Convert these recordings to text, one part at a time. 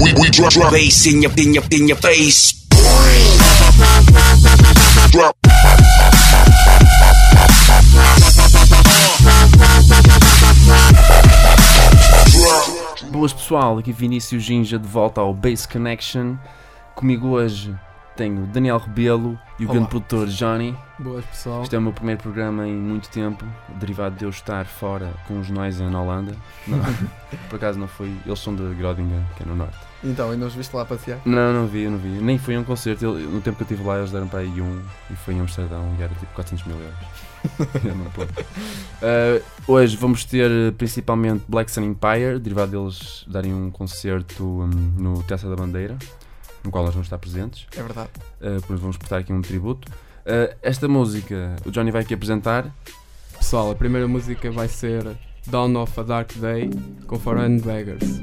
We we drop drop bass in your in your in your face. Boas pessoal, aqui Vinícius Ginja de volta ao Base Connection. Comigo hoje tenho Daniel Rebelo e o Olá. grande produtor Johnny. Boas pessoal. Este é o meu primeiro programa em muito tempo, derivado de eu estar fora com os Noise na Holanda. Não, por acaso não foi, eles são de Groningen, que é no norte. Então, e nos viste lá passear? Não, não vi, não vi. Nem foi um concerto. Eu- no tempo que eu estive lá, eles deram para aí um e foi em Amsterdão e era tipo 400 mil euros. Uh, hoje vamos ter uh, principalmente Black Sun Empire, derivado deles darem um concerto um, no Tessa da Bandeira, no qual nós vamos estar presentes. É verdade. Uh, por isso vamos prestar aqui um tributo. Uh, esta música o Johnny vai aqui apresentar. Pessoal, a primeira música vai ser Dawn of a Dark Day com Foreign Beggars.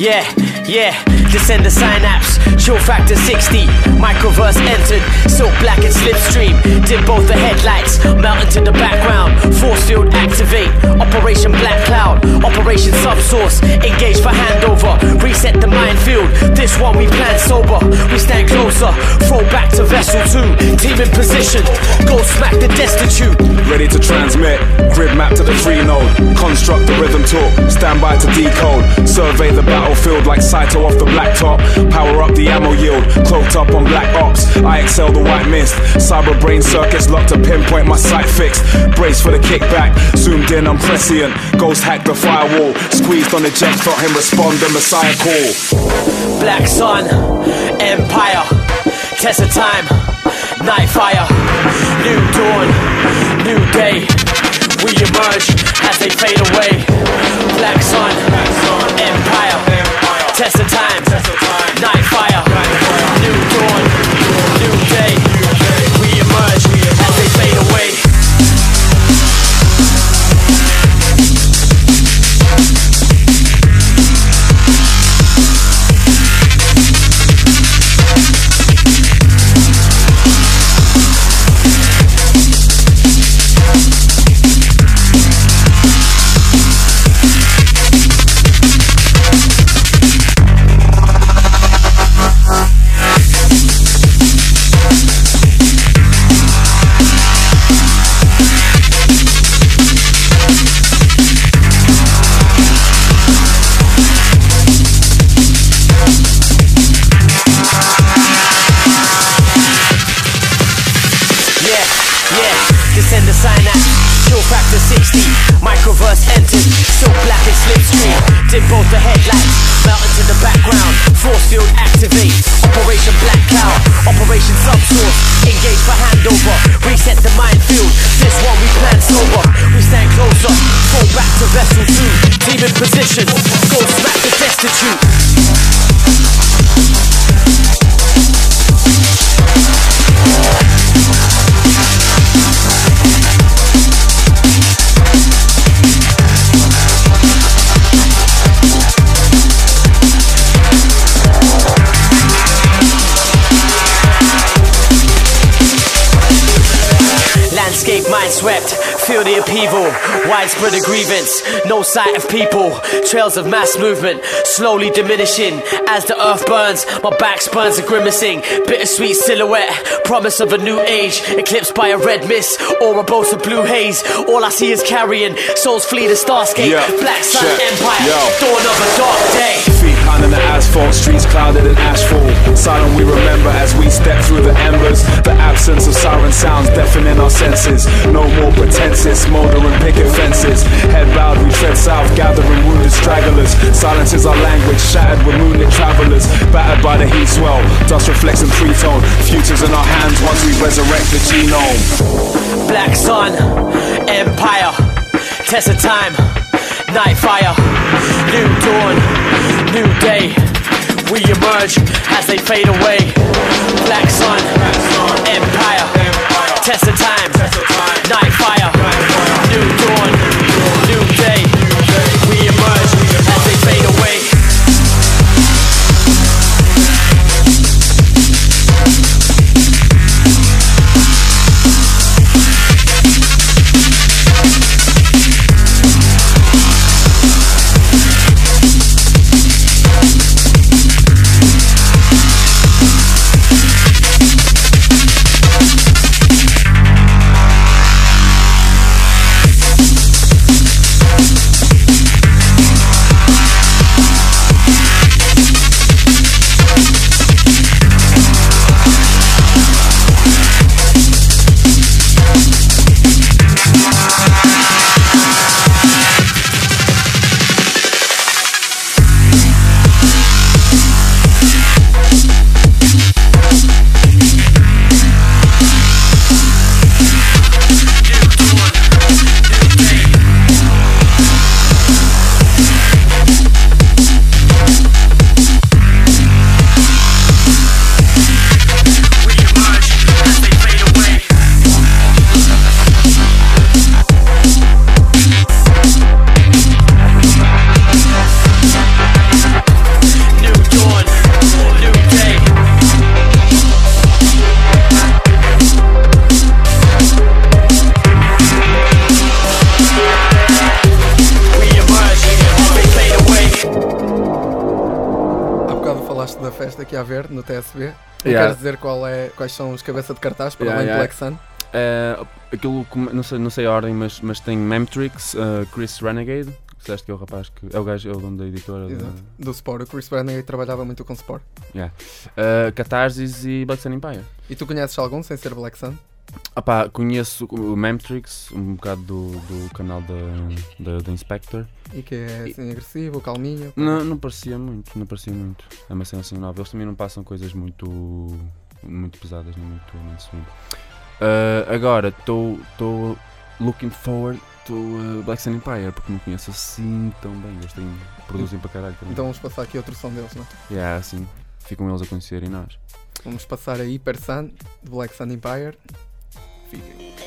Yeah, yeah, descend the synapse, chill factor 60, microverse entered, silk black and slipstream, did both the headlights, melt into the background, force field activate, operation black cloud, operation subsource, engage for handover, reset the minefield, this one we plan sober, we stand closer, throw back to vessel 2, team in position, go smack the destitute, Ready to transmit, grid map to the free node. Construct the rhythm talk, stand by to decode. Survey the battlefield like Saito off the blacktop. Power up the ammo yield, cloaked up on black ops. I excel the white mist. Cyber brain circuits locked to pinpoint my sight fixed. Brace for the kickback, zoomed in, I'm prescient. Ghost hack the firewall, squeezed on the jet, felt him respond the messiah call. Black Sun, Empire, Test of Time, Night Fire, New Dawn, New Day. We emerge as they fade away. Black Sun, Empire, Test of Time, Test of time. Night Fire, swept, feel the upheaval, widespread a grievance, no sight of people, trails of mass movement, slowly diminishing as the earth burns. My back spurns are grimacing, bittersweet silhouette, promise of a new age, eclipsed by a red mist or a bolt of blue haze. All I see is carrion, souls flee the starscape, Yeah, black sun check, empire, yo. dawn of a dark day. Feet pounding the asphalt, streets clouded in ashfall. Silent we remember as we step through the embers. The absence of siren sounds deafening our senses. No more pretenses, mouldering picket fences. Head bowed, we tread south, gathering wounded stragglers. Silence is our language, shattered with moonlit travelers. Battered by the heat swell, dust reflects in three tone. Futures in our hands once we resurrect the genome. Black Sun, Empire, Test of time, night fire, new dawn, new day. We emerge as they fade away. Black sun, empire. Test of time, night fire, new dawn, quais são os cabeça de cartaz para Yeah, além yeah. do Black Sun? É, aquilo, come- não sei, não sei a ordem, mas, mas tem Memtrix, uh, Chris Renegade, que disseste que é o rapaz que. É o gajo, é o dono da editora. da- Exato. Do Sport. O Chris Brennan trabalhava muito com Sport. Uh, Catarsis e Black Sun Empire. E tu conheces algum sem ser Black Sun? Ah pá, conheço o Memtrix, um bocado do, do canal da, da, da Inspector. E que é assim agressivo, calminho? Não, não parecia muito, não parecia muito. É uma cena assim nova. Eles também não passam coisas muito, muito pesadas, nem muito mainstream. Uh, agora, estou looking forward to uh, Black Sun Empire, porque não conheço assim tão bem. Eles têm, produzem para caralho também. Então vamos passar aqui outro som deles, não é? Yeah, assim, ficam eles a conhecerem nós. Vamos passar a Hyper Sun, de Black Sun Empire. Fiquem.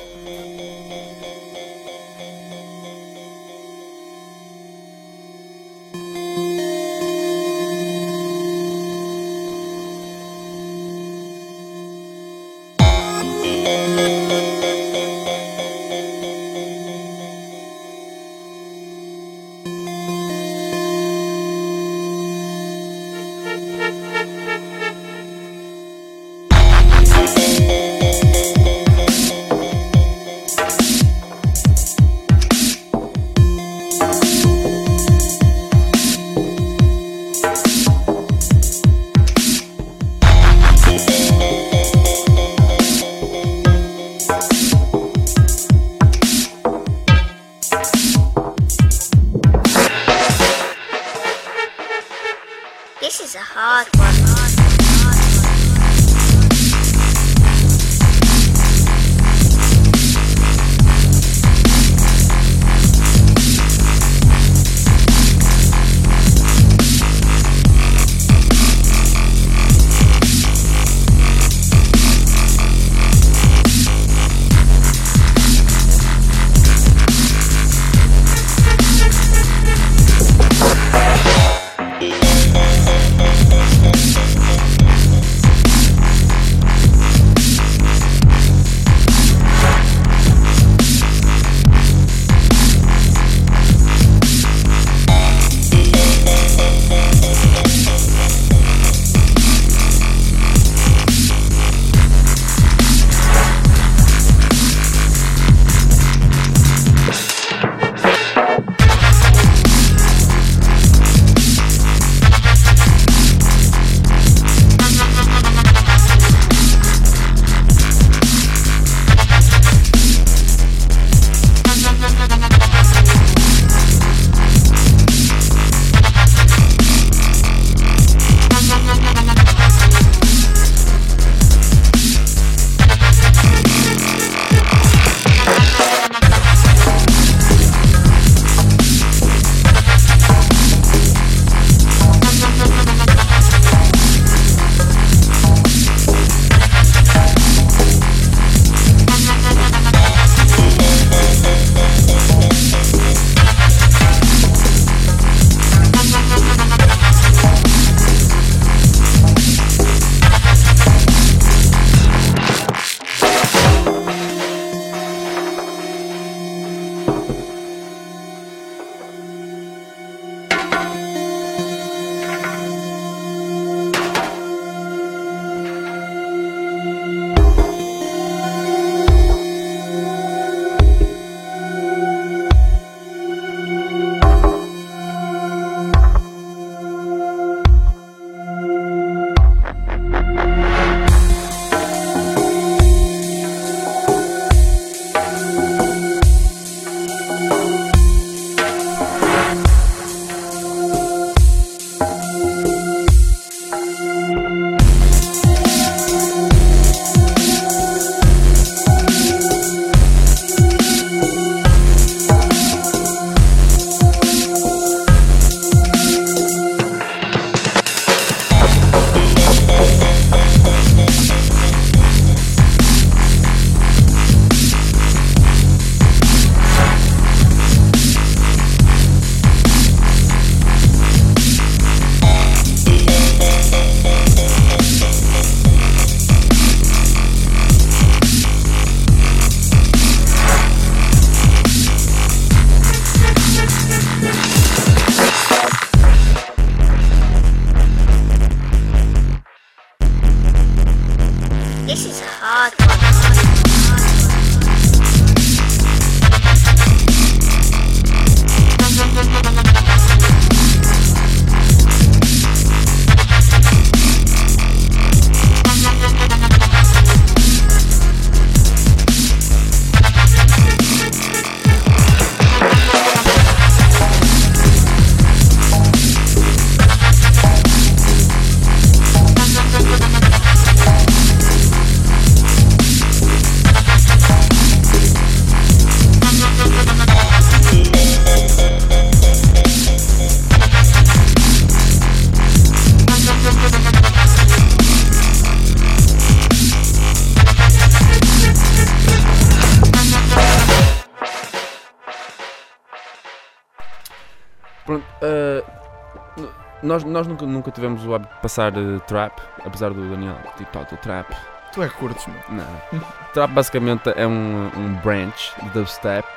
Nós, nós nunca, nunca tivemos o hábito de passar uh, trap, apesar do Daniel curtir total trap. Tu é curtes, mano. Não. trap basicamente é um, um branch de dubstep,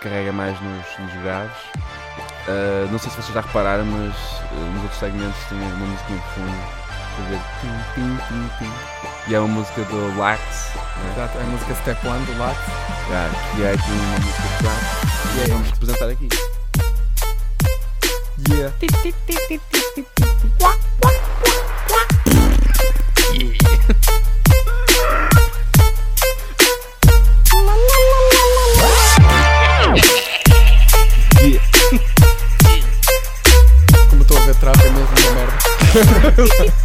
que carrega mais nos, nos graves. Uh, não sei se vocês já repararam, mas uh, nos outros segmentos tem uma música no fundo. E é uma música do Lax, né? Exato, é a música Step One do Lax. Já, que é aqui uma música de trap. E aí vamos te apresentar aqui. Yeah. Como estou a ver trap é mesmo uma merda.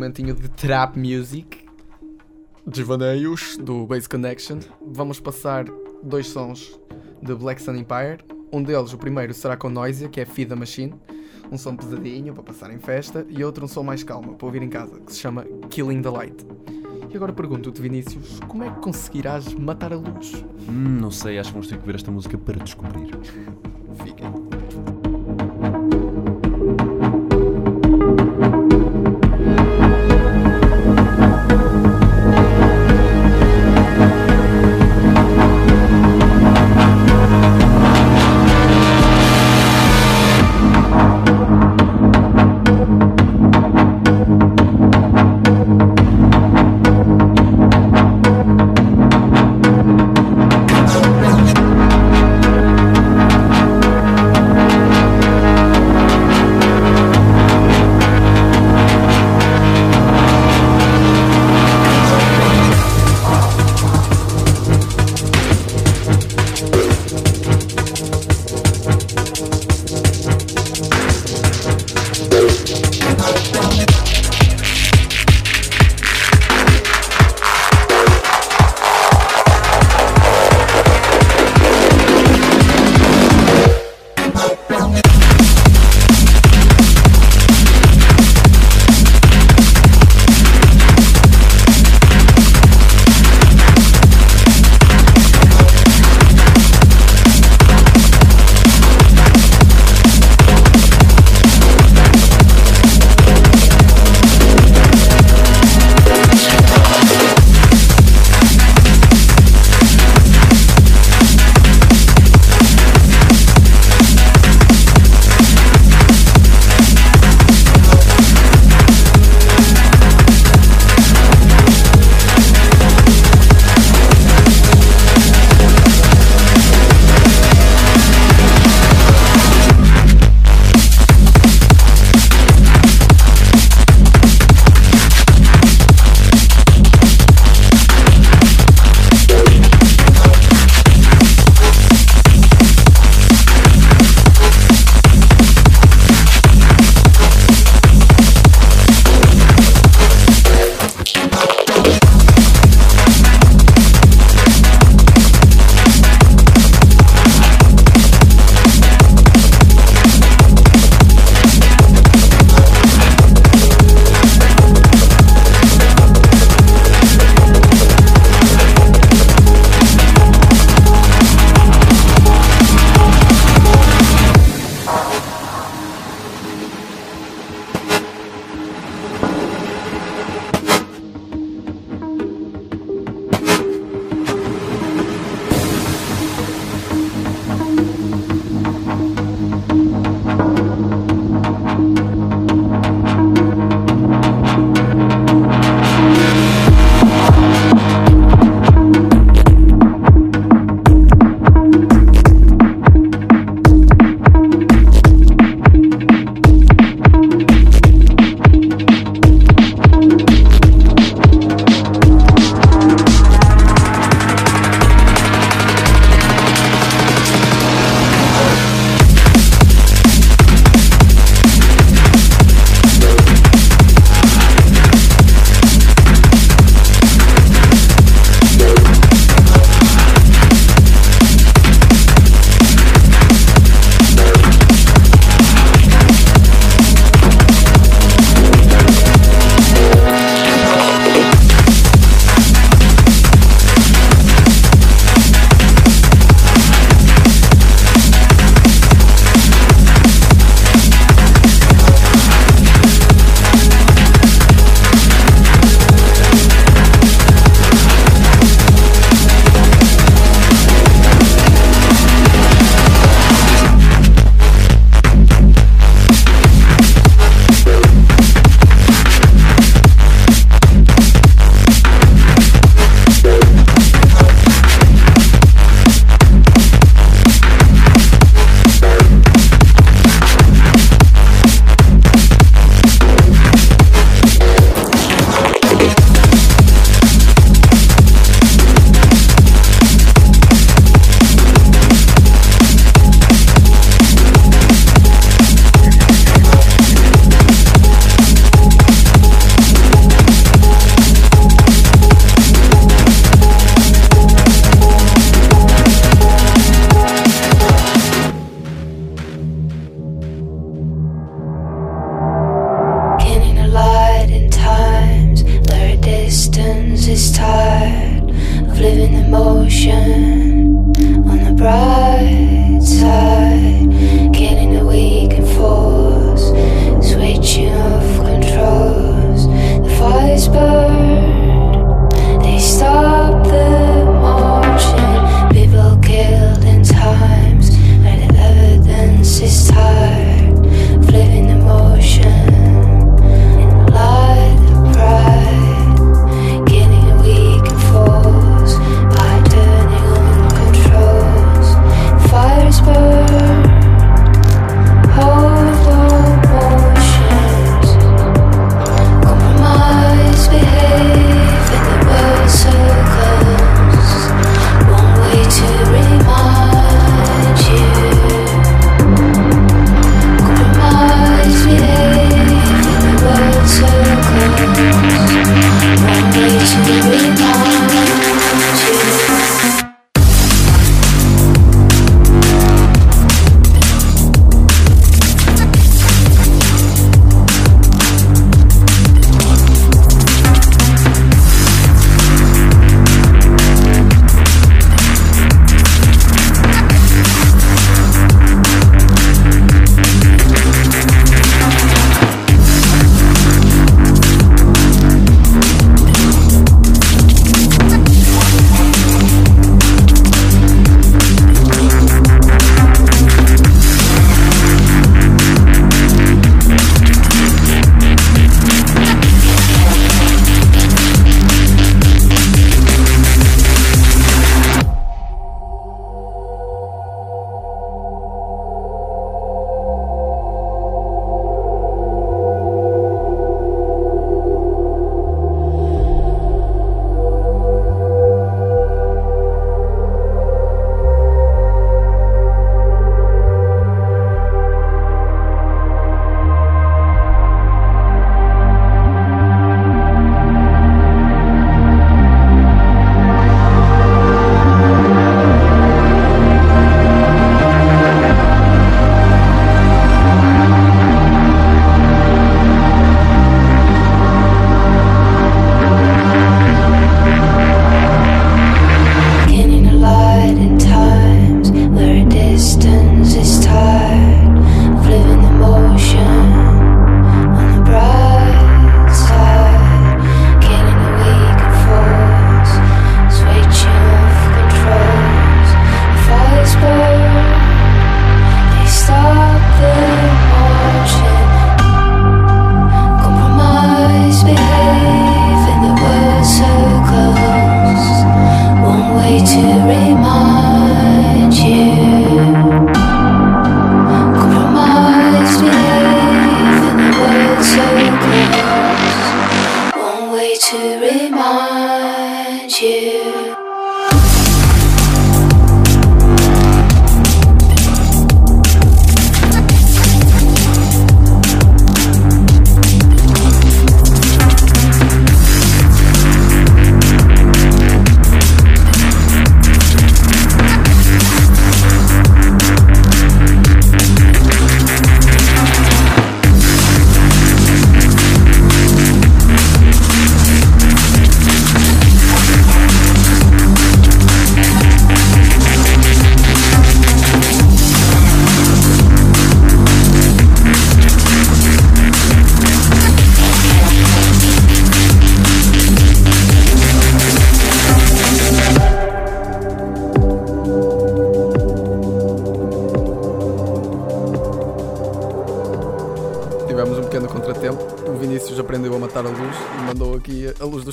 momentinho de trap music, desvaneios do Base Connection, vamos passar dois sons de Black Sun Empire. Um deles, o primeiro, será com Noisia, que é Feed the Machine, um som pesadinho para passar em festa, e outro, um som mais calmo para ouvir em casa, que se chama Killing the Light. E agora pergunto-te, Vinícius, como é que conseguirás matar a luz? Hum, não sei, acho que vamos ter que ver esta música para descobrir. Fiquem. Cause it's tired of living in motion on the bright.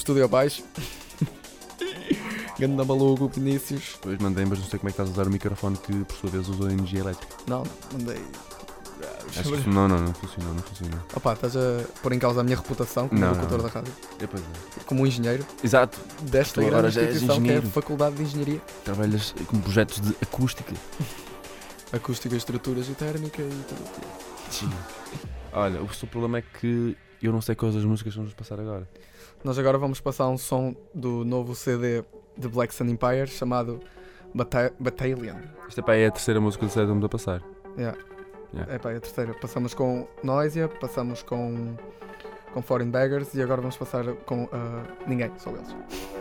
Estúdio abaixo. Ganda maluco, Vinícius. Depois mandei, mas não sei como é que estás a usar o microfone que por sua vez usou energia elétrica. Não, mandei. Acho que não, não, não funcionou, não funcionou. Opa, estás a pôr em causa a minha reputação como Não, locutor da rádio, Eu, pois é. como um engenheiro Exato, desta Tu grande instituição que é a. Faculdade de Engenharia trabalhas com projetos de acústica. Acústica, Estruturas e Térmica e tudo. Sim. Olha, o seu problema é que eu não sei quais as músicas vamos passar agora. Nós agora vamos passar um som do novo CD de Black Sun Empire chamado Bata Battalion. Esta pá, é a terceira música do set que vamos a passar. Yeah. Yeah. É pá, é a terceira. Passamos com Noisia, passamos com, com Foreign Beggars e agora vamos passar com ah, ninguém, só eles.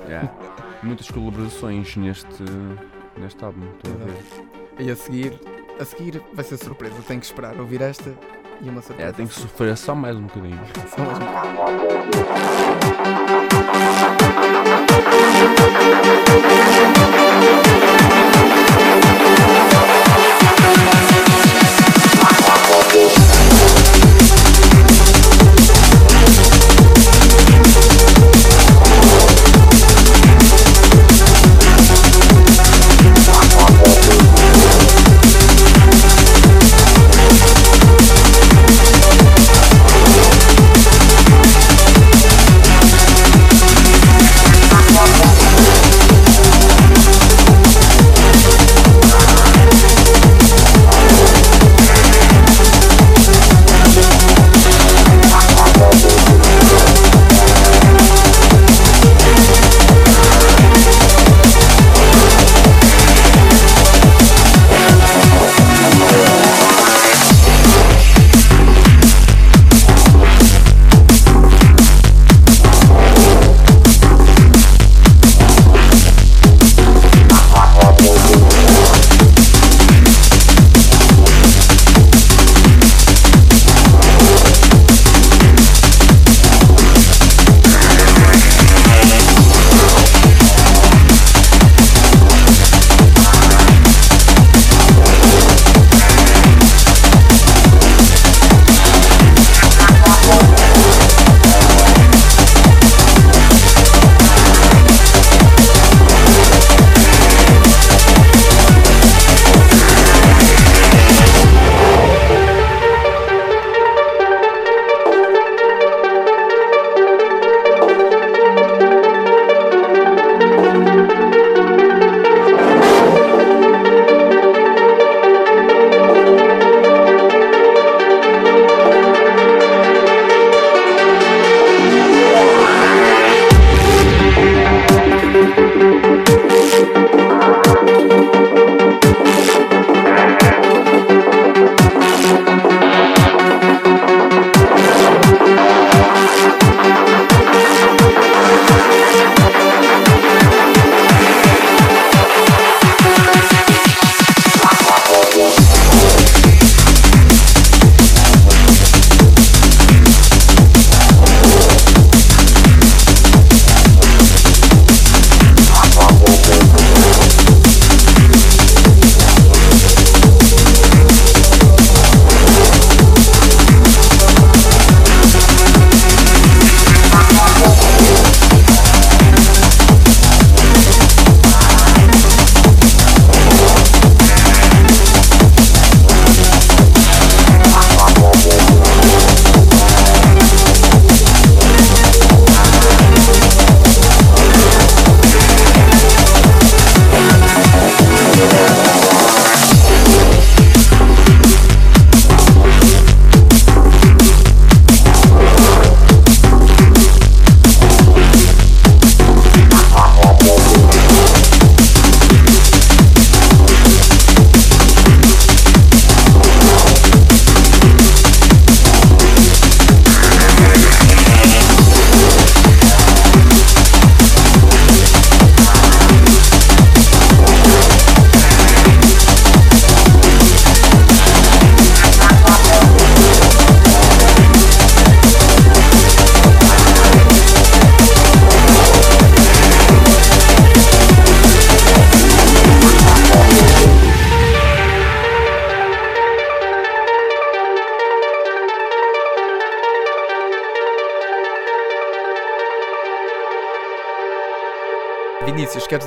Yeah. Muitas colaborações neste, neste álbum, estou a ver. E a seguir, a seguir vai ser surpresa. Tenho que esperar ouvir esta e uma surpresa. É, tem que sofrer só mais um bocadinho. Só mais um. Thank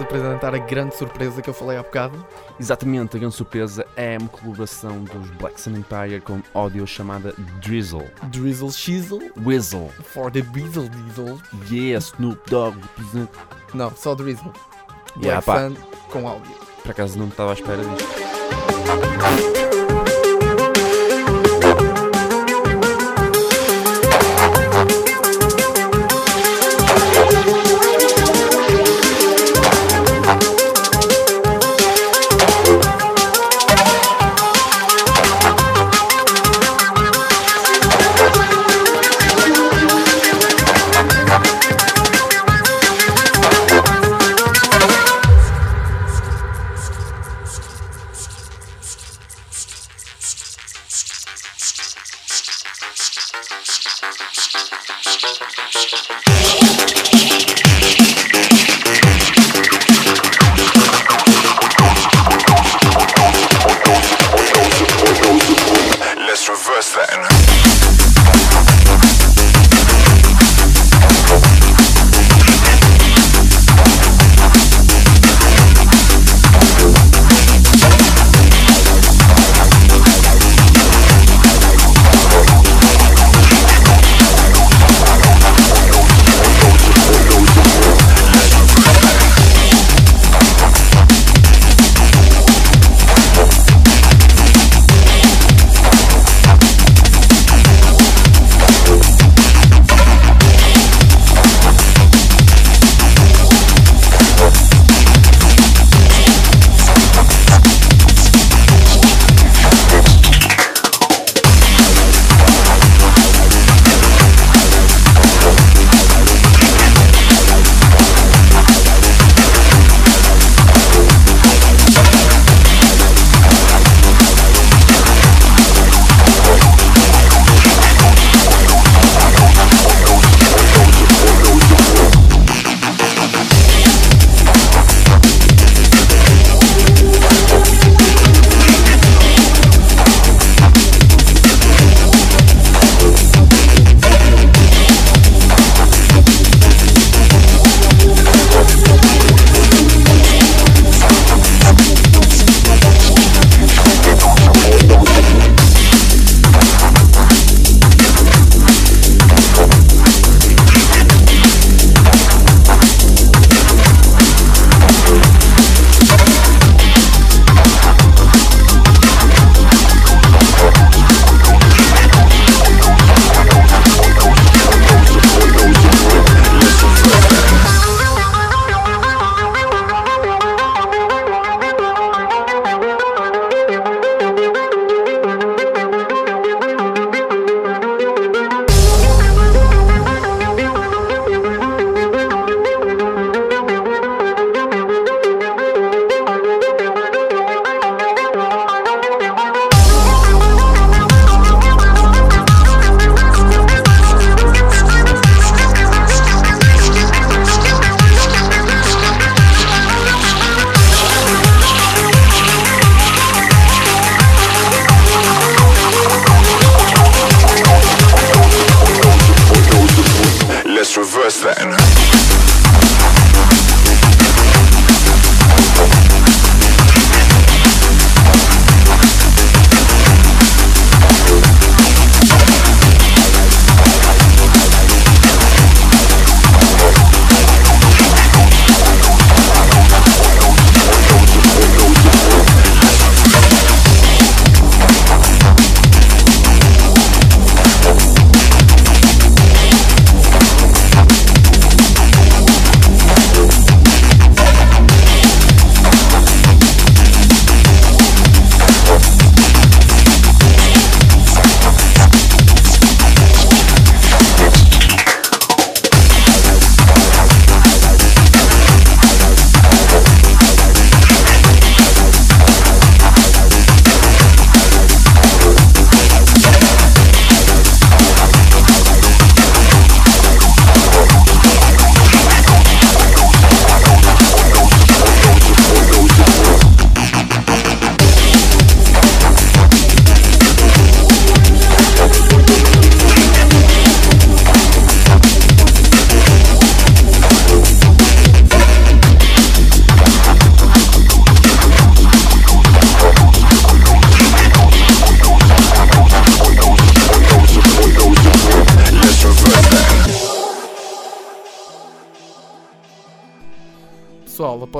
apresentar a grande surpresa que eu falei há bocado? Exatamente, a grande surpresa é uma colaboração dos Black Sun Empire com áudio chamada Drizzle. Drizzle Shizzle Whizzle. for the Beazle Diesel. Yeah, Snoop Dogg. Não, só Drizzle. Yeah, Black pá. Sun com áudio. Por acaso não estava à espera disto.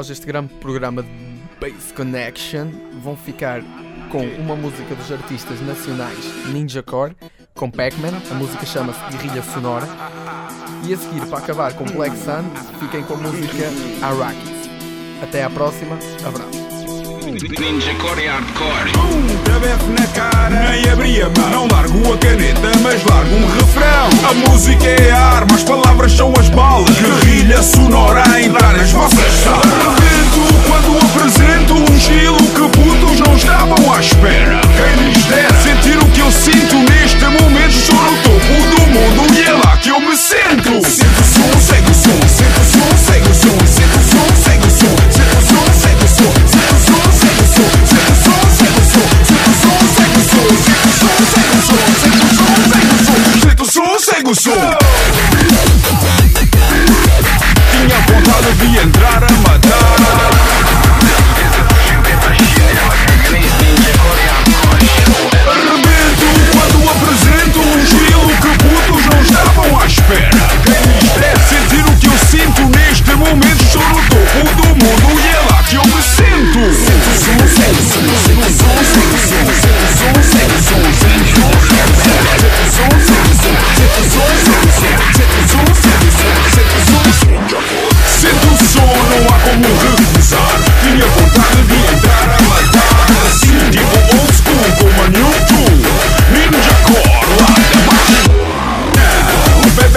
Este grande programa de Bass Connection, vão ficar com uma música dos artistas nacionais Ninja Core, com Pac-Man, a música chama-se Guerrilha Sonora. E a seguir, para acabar com Black Sun, fiquem com a música Arrakis. Até à próxima, abraço. Ninja Core Hardcore. Tabef na cara, nem abri a mão. Não largo a caneta, mas largo um refrão. A música é a arma, as palavras são as balas. Guerrilha sonora a entrar nas vossas salas. Rebento quando apresento um estilo que putos não estavam à espera. Quem lhes dera sentir o que eu sinto neste momento. Estou no topo do mundo e é lá que eu me sento. Sento o som, segue o som, sento o som, segue o som, sento o som, segue o som, sento o som, segue o som, sento o som, segue o som, sento o som, segue o som, sento o som, segue o som, sento o som, segue o som, sento o som, segue o som. Tinha vontade de entrar a matar. Arrebento quando apresento um estilo que putos não estavam à espera. Quem lhes deve sentir o que eu sinto neste momento, estou no topo do mundo e é lá que eu me sento. Sento o som, segue o som, sento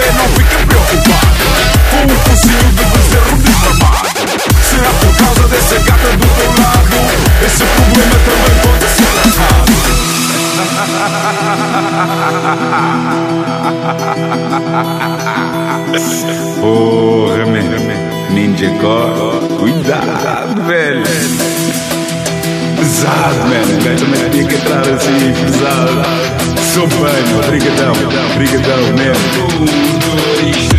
Bebê não fica preocupado. Com o fuzil de bezerro desarmado. Será por causa dessa gata do teu lado? Esse problema também pode ser errado. Porra, man. Ninja Core. Cuidado, velho. Pesado, man. Eu também tinha que entrar assim, pesado. Champagne, brigadão, brigadão mesmo.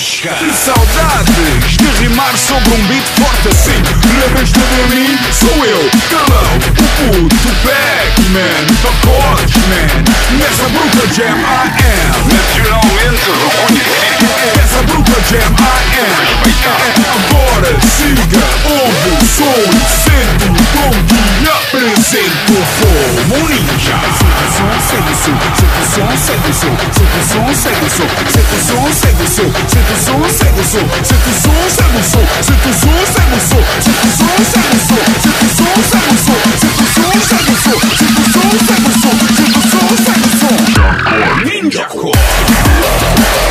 Buscar. Que saudades de rimar sobre um beat forte assim Lembras-te de mim? Sou eu, Calão, o puto Pac-Man Pacotes, man Nessa bruta jam I am Naturalmente reconhecido. Essa bruta jam I am Agora siga, ouve o som e sento Pronto e apresento como ninja Segue o som, segue o som, segue o som, segue o som, o o segue o som, segue o som, segue o som, segue o som, segue o som, segue o som, segue o som, segue o som, segue o som, segue o som, segue o som, segue o som, segue o som, segue o som, segue o som, segue o som, segue o som. Ninja Core.